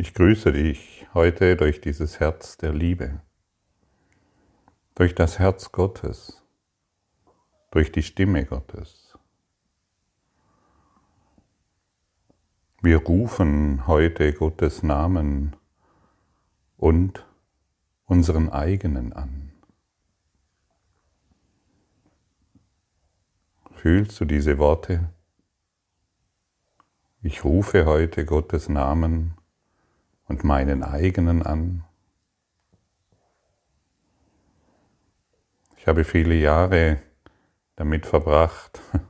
Ich grüße dich heute durch dieses Herz der Liebe, durch das Herz Gottes, durch die Stimme Gottes. Wir rufen heute Gottes Namen und unseren eigenen an. Fühlst du diese Worte? Ich rufe heute Gottes Namen und meinen eigenen an. Ich habe viele Jahre damit verbracht,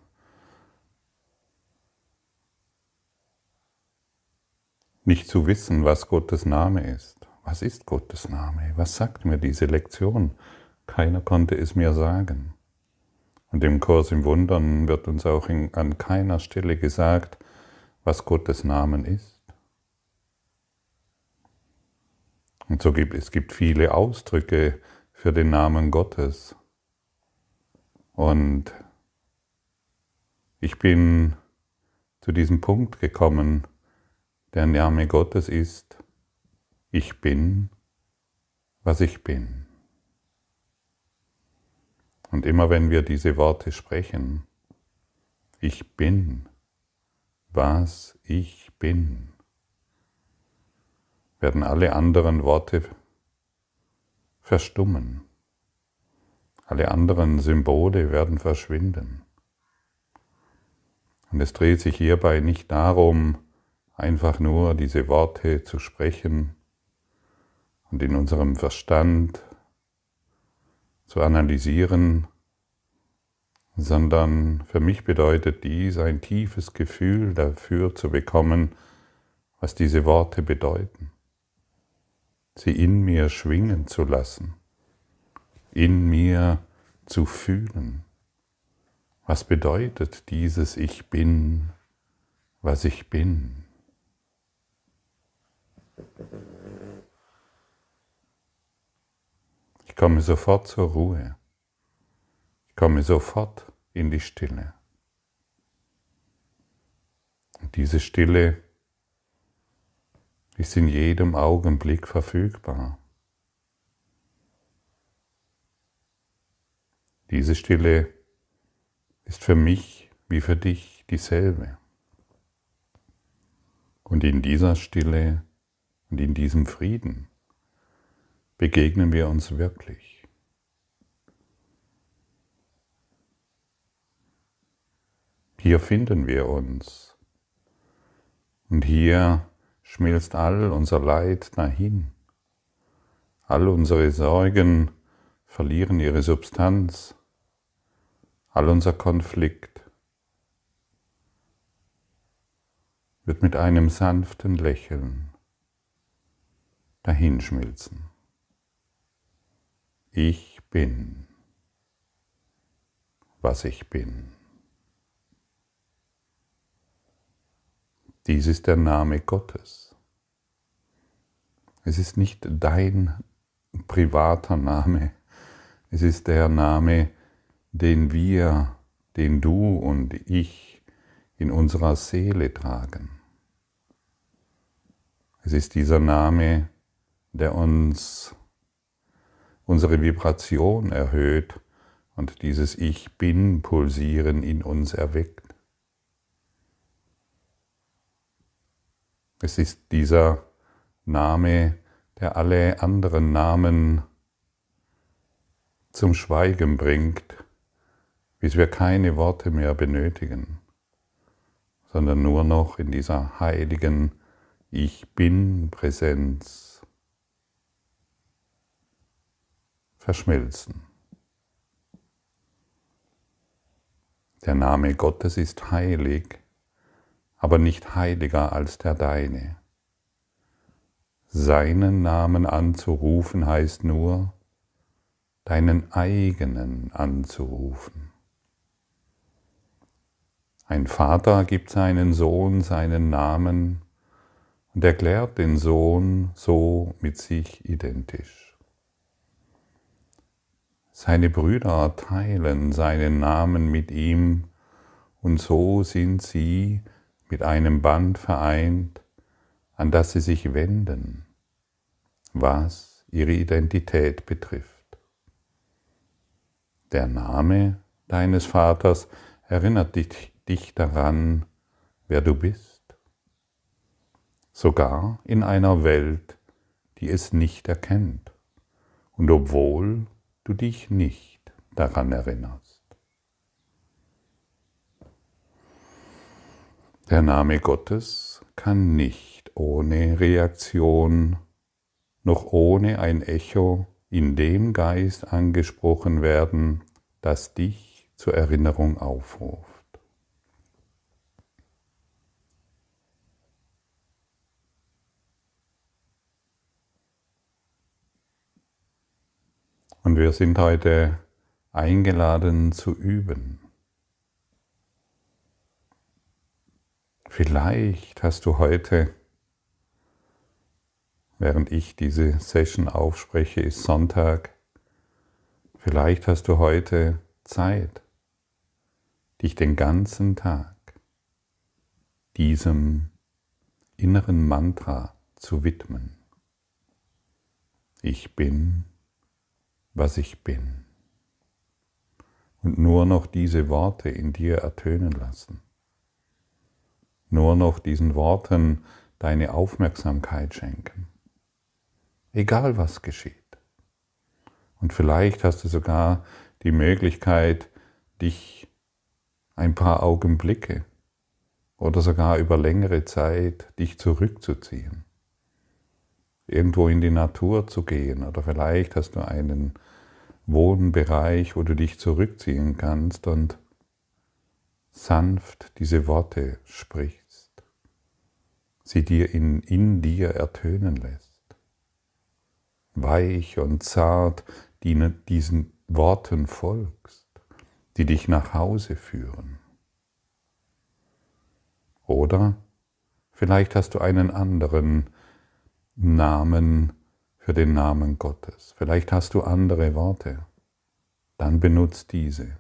nicht zu wissen, was Gottes Name ist. Was ist Gottes Name? Was sagt mir diese Lektion? Keiner konnte es mir sagen. Und im Kurs im Wundern wird uns auch in, an keiner Stelle gesagt, was Gottes Namen ist. Und so gibt es gibt viele Ausdrücke für den Namen Gottes. Und ich bin zu diesem Punkt gekommen, der Name Gottes ist, ich bin, was ich bin. Und immer wenn wir diese Worte sprechen, ich bin, was ich bin, werden alle anderen Worte verstummen. Alle anderen Symbole werden verschwinden. Und es dreht sich hierbei nicht darum, einfach nur diese Worte zu sprechen und in unserem Verstand zu analysieren, sondern für mich bedeutet dies ein tiefes Gefühl dafür zu bekommen, was diese Worte bedeuten sie in mir schwingen zu lassen, in mir zu fühlen. Was bedeutet dieses Ich bin, was ich bin? Ich komme sofort zur Ruhe. Ich komme sofort in die Stille. Und diese Stille ist in jedem Augenblick verfügbar. Diese Stille ist für mich wie für dich dieselbe. Und in dieser Stille und in diesem Frieden begegnen wir uns wirklich. Hier finden wir uns. Und hier schmilzt all unser Leid dahin. All unsere Sorgen verlieren ihre Substanz. All unser Konflikt wird mit einem sanften Lächeln dahinschmilzen. Ich bin, was ich bin. Dies ist der Name Gottes. Es ist nicht dein privater Name, es ist der Name, den wir, den du und ich in unserer Seele tragen. Es ist dieser Name, der uns unsere Vibration erhöht und dieses Ich bin pulsieren in uns erweckt. Es ist dieser Name, der alle anderen Namen zum Schweigen bringt, bis wir keine Worte mehr benötigen, sondern nur noch in dieser heiligen Ich bin Präsenz verschmelzen. Der Name Gottes ist heilig aber nicht heiliger als der deine. Seinen Namen anzurufen heißt nur, deinen eigenen anzurufen. Ein Vater gibt seinen Sohn seinen Namen und erklärt den Sohn so mit sich identisch. Seine Brüder teilen seinen Namen mit ihm und so sind sie mit einem Band vereint, an das sie sich wenden, was ihre Identität betrifft. Der Name deines Vaters erinnert dich, dich daran, wer du bist, sogar in einer Welt, die es nicht erkennt, und obwohl du dich nicht daran erinnerst. Der Name Gottes kann nicht ohne Reaktion noch ohne ein Echo in dem Geist angesprochen werden, das dich zur Erinnerung aufruft. Und wir sind heute eingeladen zu üben. Vielleicht hast du heute, während ich diese Session aufspreche, ist Sonntag, vielleicht hast du heute Zeit, dich den ganzen Tag diesem inneren Mantra zu widmen. Ich bin was ich bin. Und nur noch diese Worte in dir ertönen lassen. Nur noch diesen Worten deine Aufmerksamkeit schenken. Egal was geschieht. Und vielleicht hast du sogar die Möglichkeit, dich ein paar Augenblicke oder sogar über längere Zeit dich zurückzuziehen irgendwo in die Natur zu gehen oder vielleicht hast du einen Wohnbereich, wo du dich zurückziehen kannst und sanft diese Worte sprichst, sie dir in, in dir ertönen lässt. Weich und zart die, diesen Worten folgst, die dich nach Hause führen. Oder vielleicht hast du einen anderen Namen für den Namen Gottes. Vielleicht hast du andere Worte. Dann benutzt diese.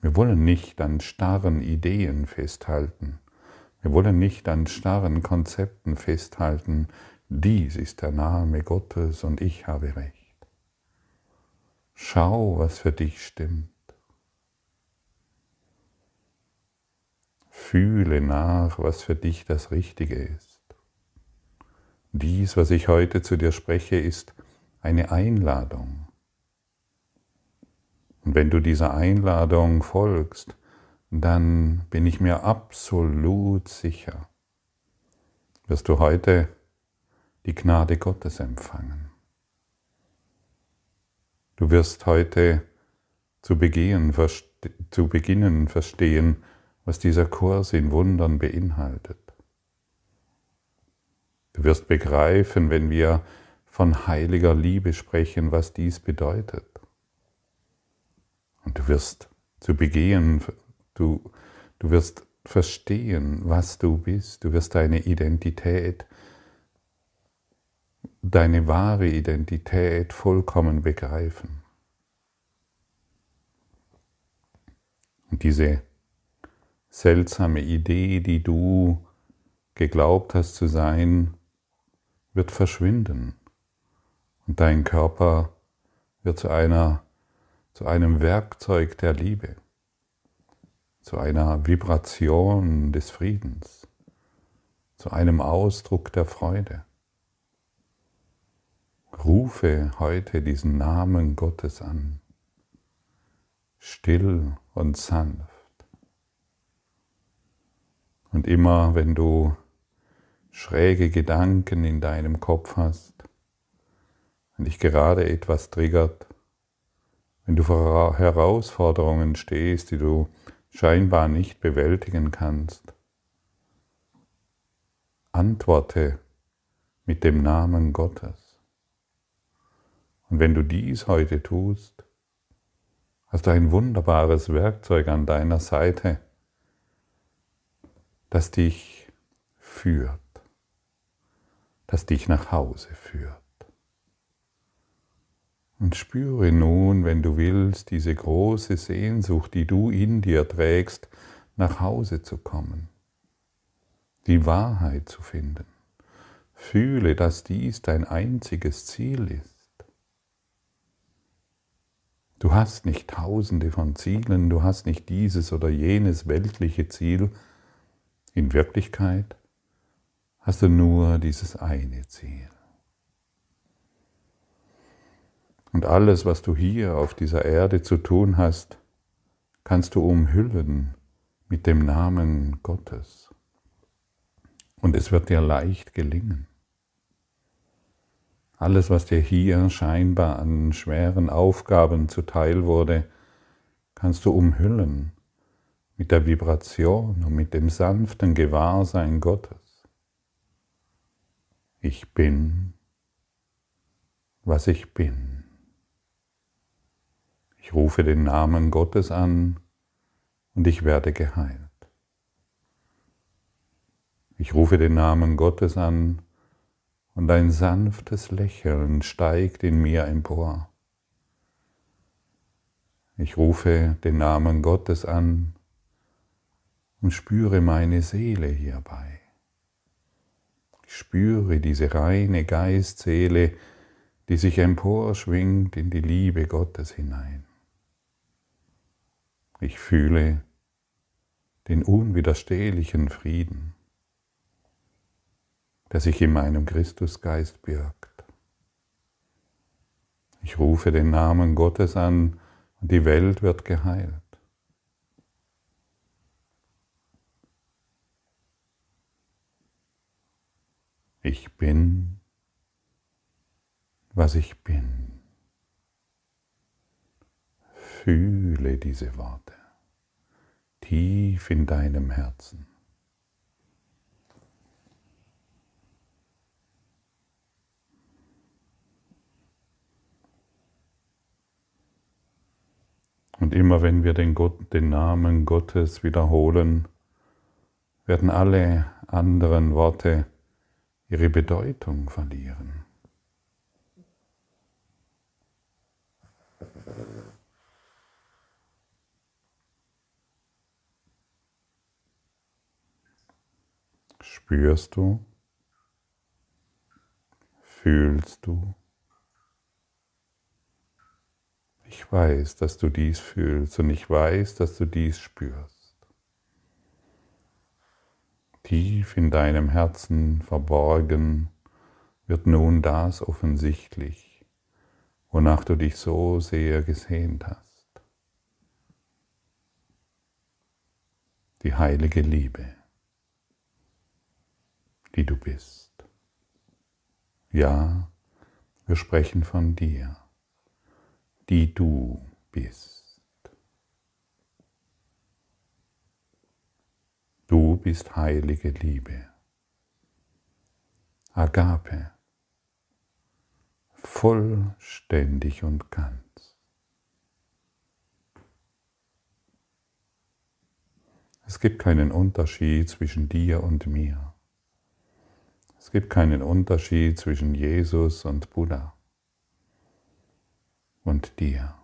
Wir wollen nicht an starren Ideen festhalten. Wir wollen nicht an starren Konzepten festhalten. Dies ist der Name Gottes und ich habe recht. Schau, was für dich stimmt. Fühle nach, was für dich das Richtige ist. Dies, was ich heute zu dir spreche, ist eine Einladung. Und wenn du dieser Einladung folgst, dann bin ich mir absolut sicher, wirst du heute die Gnade Gottes empfangen. Du wirst heute zu, begehen, zu beginnen verstehen, was dieser Kurs in Wundern beinhaltet. Du wirst begreifen, wenn wir von heiliger Liebe sprechen, was dies bedeutet. Und du wirst zu begehen, du, du wirst verstehen, was du bist, du wirst deine Identität, deine wahre Identität vollkommen begreifen. Und diese seltsame Idee, die du geglaubt hast zu sein, wird verschwinden. Und dein Körper wird zu einer zu einem Werkzeug der Liebe, zu einer Vibration des Friedens, zu einem Ausdruck der Freude. Rufe heute diesen Namen Gottes an, still und sanft. Und immer wenn du schräge Gedanken in deinem Kopf hast, wenn dich gerade etwas triggert, wenn du vor Herausforderungen stehst, die du scheinbar nicht bewältigen kannst, antworte mit dem Namen Gottes. Und wenn du dies heute tust, hast du ein wunderbares Werkzeug an deiner Seite, das dich führt das dich nach Hause führt. Und spüre nun, wenn du willst, diese große Sehnsucht, die du in dir trägst, nach Hause zu kommen. die Wahrheit zu finden. Fühle, dass dies dein einziges Ziel ist. Du hast nicht tausende von Zielen, du hast nicht dieses oder jenes weltliche Ziel. In Wirklichkeit hast du nur dieses eine Ziel. Und alles, was du hier auf dieser Erde zu tun hast, kannst du umhüllen mit dem Namen Gottes. Und es wird dir leicht gelingen. Alles, was dir hier scheinbar an schweren Aufgaben zuteil wurde, kannst du umhüllen mit der Vibration und mit dem sanften Gewahrsein Gottes. Ich bin, was ich bin. Ich rufe den Namen Gottes an und ich werde geheilt. Ich rufe den Namen Gottes an und ein sanftes Lächeln steigt in mir empor. Ich rufe den Namen Gottes an und spüre meine Seele hierbei. Ich spüre diese reine Geistseele, die sich emporschwingt in die Liebe Gottes hinein. Ich fühle den unwiderstehlichen Frieden, der sich in meinem Christusgeist birgt. Ich rufe den Namen Gottes an und die Welt wird geheilt. Ich bin, was ich bin. Fühle diese Worte tief in deinem Herzen. Und immer wenn wir den, Gott, den, Namen Gottes wiederholen, werden alle anderen Worte ihre Bedeutung verlieren. Spürst du? Fühlst du? Ich weiß, dass du dies fühlst und ich weiß, dass du dies spürst. Tief in deinem Herzen verborgen wird nun das offensichtlich, wonach du dich so sehr gesehnt hast. Die heilige Liebe die du bist. Ja, wir sprechen von dir, die du bist. Du bist heilige Liebe. Agape, vollständig und ganz. Es gibt keinen Unterschied zwischen dir und mir. Es gibt keinen Unterschied zwischen Jesus und Buddha und dir.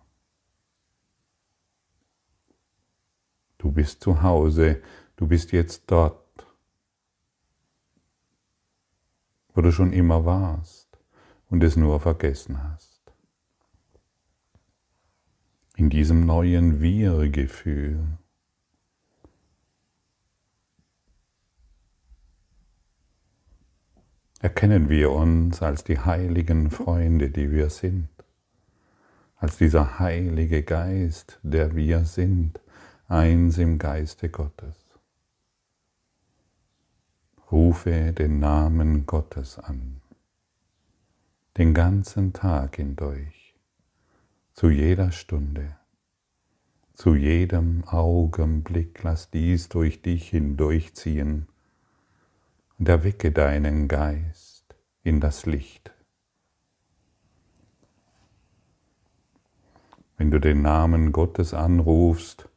Du bist zu Hause, du bist jetzt dort, wo du schon immer warst und es nur vergessen hast. In diesem neuen Wir-Gefühl erkennen wir uns als die heiligen Freunde, die wir sind, als dieser heilige Geist, der wir sind, eins im Geiste Gottes. Rufe den Namen Gottes an, den ganzen Tag hindurch, zu jeder Stunde, zu jedem Augenblick, lass dies durch dich hindurchziehen und erwecke deinen Geist in das Licht. Wenn du den Namen Gottes anrufst,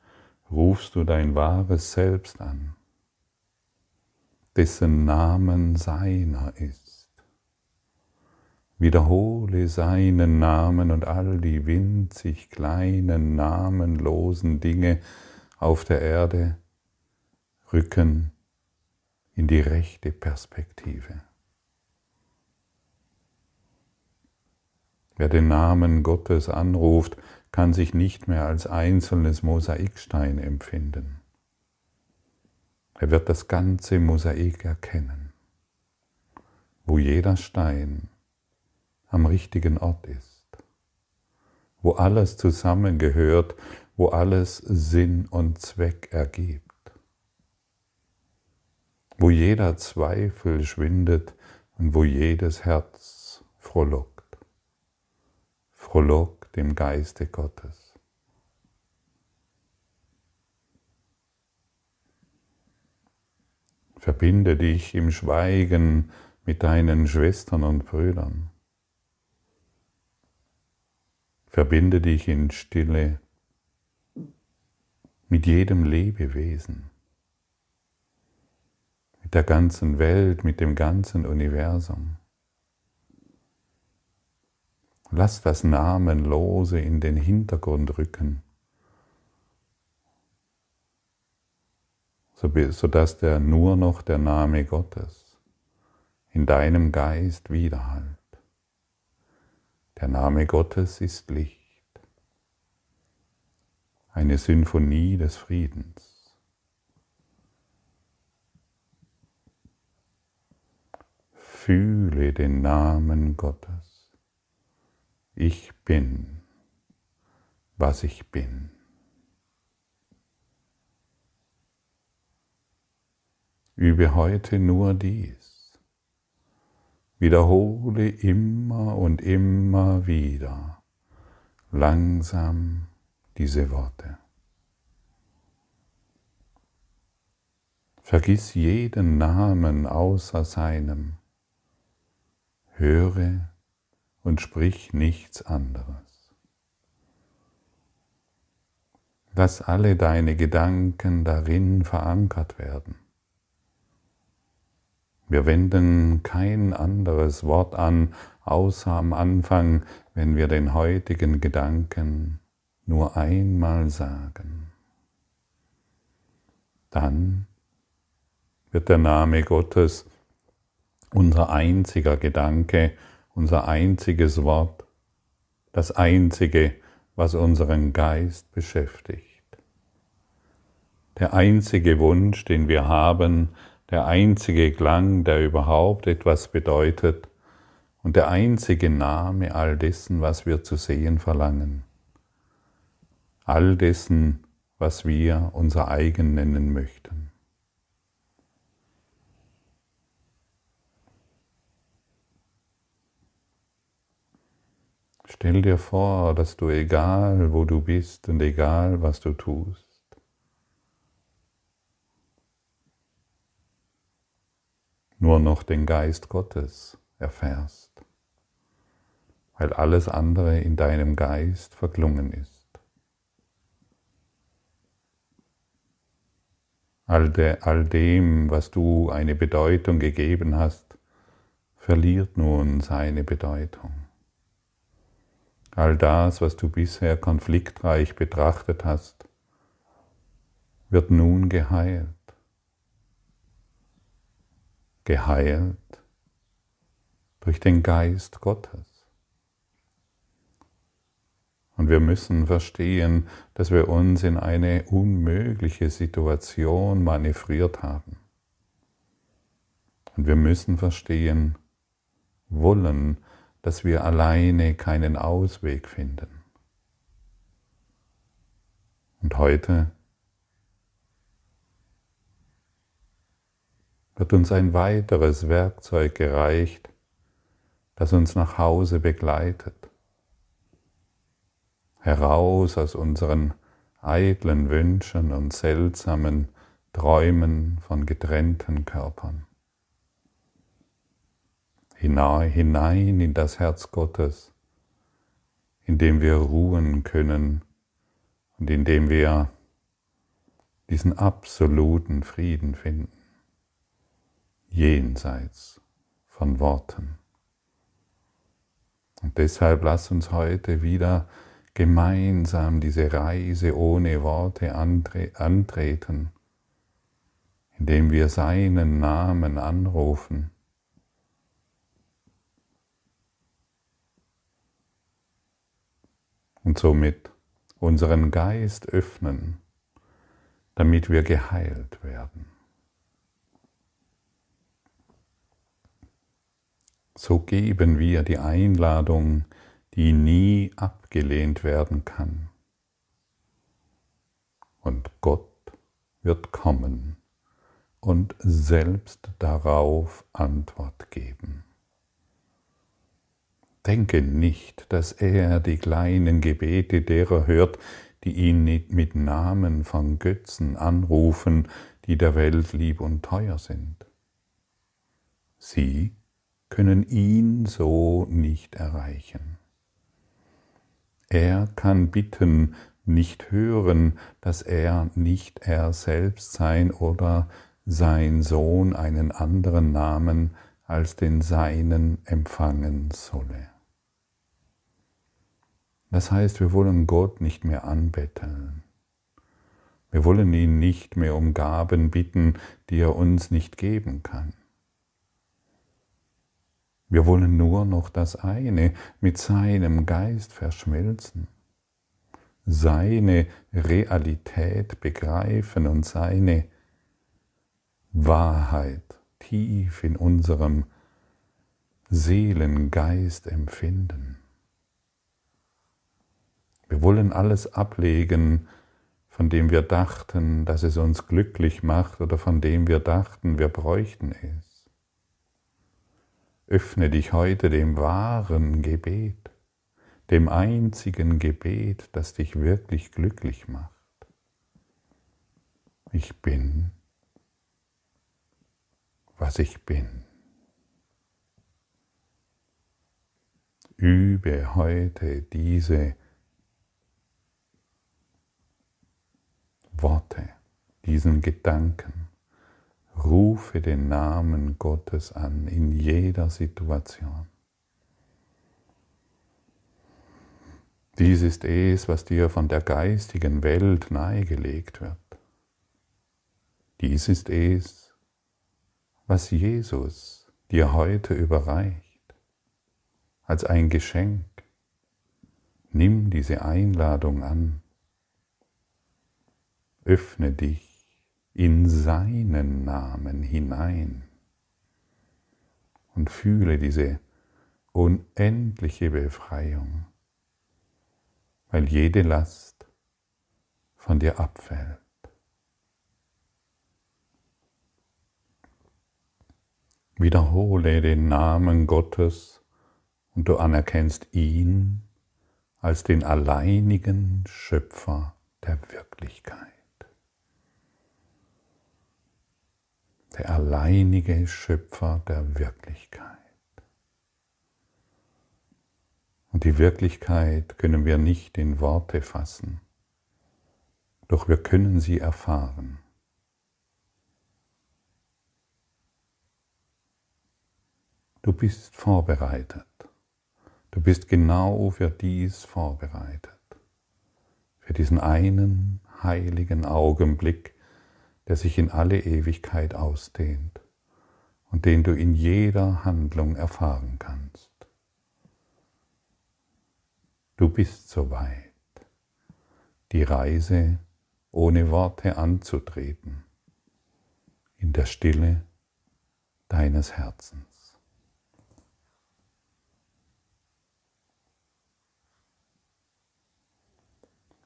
rufst du dein wahres Selbst an, dessen Namen seiner ist. Wiederhole seinen Namen und all die winzig kleinen, namenlosen Dinge auf der Erde rücken in die rechte Perspektive. Wer den Namen Gottes anruft, kann sich nicht mehr als einzelnes Mosaikstein empfinden. Er wird das ganze Mosaik erkennen, wo jeder Stein am richtigen Ort ist, wo alles zusammengehört, wo alles Sinn und Zweck ergibt, wo jeder Zweifel schwindet und wo jedes Herz frohlockt, frohlockt im Geiste Gottes. Verbinde dich im Schweigen mit deinen Schwestern und Brüdern. Verbinde dich in Stille mit jedem Lebewesen, der ganzen Welt, mit dem ganzen Universum. Lass das Namenlose in den Hintergrund rücken, sodass der nur noch der Name Gottes in deinem Geist widerhallt. Der Name Gottes ist Licht, eine Symphonie des Friedens. Fühle den Namen Gottes. Ich bin, was ich bin. Übe heute nur dies. Wiederhole immer und immer wieder langsam diese Worte. Vergiss jeden Namen außer seinem. Höre und sprich nichts anderes. Lass alle deine Gedanken darin verankert werden. Wir wenden kein anderes Wort an, außer am Anfang, wenn wir den heutigen Gedanken nur einmal sagen. Dann wird der Name Gottes unser einziger Gedanke unser einziges Wort, das einzige, was unseren Geist beschäftigt. Der einzige Wunsch, den wir haben, der einzige Klang, der überhaupt etwas bedeutet und der einzige Name all dessen, was wir zu sehen verlangen. All dessen, was wir unser eigen nennen möchten. Stell dir vor, dass du egal wo du bist und egal was du tust, nur noch den Geist Gottes erfährst, weil alles andere in deinem Geist verklungen ist. All, de, all dem, was du eine Bedeutung gegeben hast, verliert nun seine Bedeutung. All das, was du bisher konfliktreich betrachtet hast, wird nun geheilt. Geheilt durch den Geist Gottes. Und wir müssen verstehen, dass wir uns in eine unmögliche Situation manövriert haben. Und wir müssen verstehen, wollen, dass wir alleine keinen Ausweg finden. Und heute wird uns ein weiteres Werkzeug gereicht, das uns nach Hause begleitet, heraus aus unseren eitlen Wünschen und seltsamen Träumen von getrennten Körpern hinein in das Herz Gottes, in dem wir ruhen können und in dem wir diesen absoluten Frieden finden, jenseits von Worten. Und deshalb lass uns heute wieder gemeinsam diese Reise ohne Worte antreten, indem wir seinen Namen anrufen. Und somit unseren Geist öffnen, damit wir geheilt werden. So geben wir die Einladung, die nie abgelehnt werden kann. Und Gott wird kommen und selbst darauf Antwort geben. Denke nicht, dass er die kleinen Gebete derer hört, die ihn mit Namen von Götzen anrufen, die der Welt lieb und teuer sind. Sie können ihn so nicht erreichen. Er kann bitten, nicht hören, dass er nicht er selbst sein oder sein Sohn einen anderen Namen als den seinen empfangen solle. Das heißt, wir wollen Gott nicht mehr anbetteln. Wir wollen ihn nicht mehr um Gaben bitten, die er uns nicht geben kann. Wir wollen nur noch das eine mit seinem Geist verschmelzen, seine Realität begreifen und seine Wahrheit tief in unserem Seelengeist empfinden. Wir wollen alles ablegen, von dem wir dachten, dass es uns glücklich macht oder von dem wir dachten, wir bräuchten es. Öffne dich heute dem wahren Gebet, dem einzigen Gebet, das dich wirklich glücklich macht. Ich bin was ich bin. Übe heute diese Worte, diesen Gedanken. Rufe den Namen Gottes an in jeder Situation. Dies ist es, was dir von der geistigen Welt nahegelegt wird. Dies ist es, was Jesus dir heute überreicht, als ein Geschenk. Nimm diese Einladung an. Öffne dich in seinen Namen hinein und fühle diese unendliche Befreiung, weil jede Last von dir abfällt. Wiederhole den Namen Gottes und du anerkennst ihn als den alleinigen Schöpfer der Wirklichkeit. Der alleinige Schöpfer der Wirklichkeit. Und die Wirklichkeit können wir nicht in Worte fassen, doch wir können sie erfahren. Du bist vorbereitet. Du bist genau für dies vorbereitet. Für diesen einen heiligen Augenblick, der sich in alle Ewigkeit ausdehnt und den du in jeder Handlung erfahren kannst. Du bist soweit, die Reise ohne Worte anzutreten, in der Stille deines Herzens.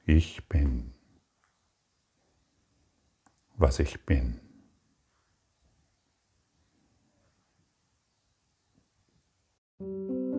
Ich bin, was ich bin. Musik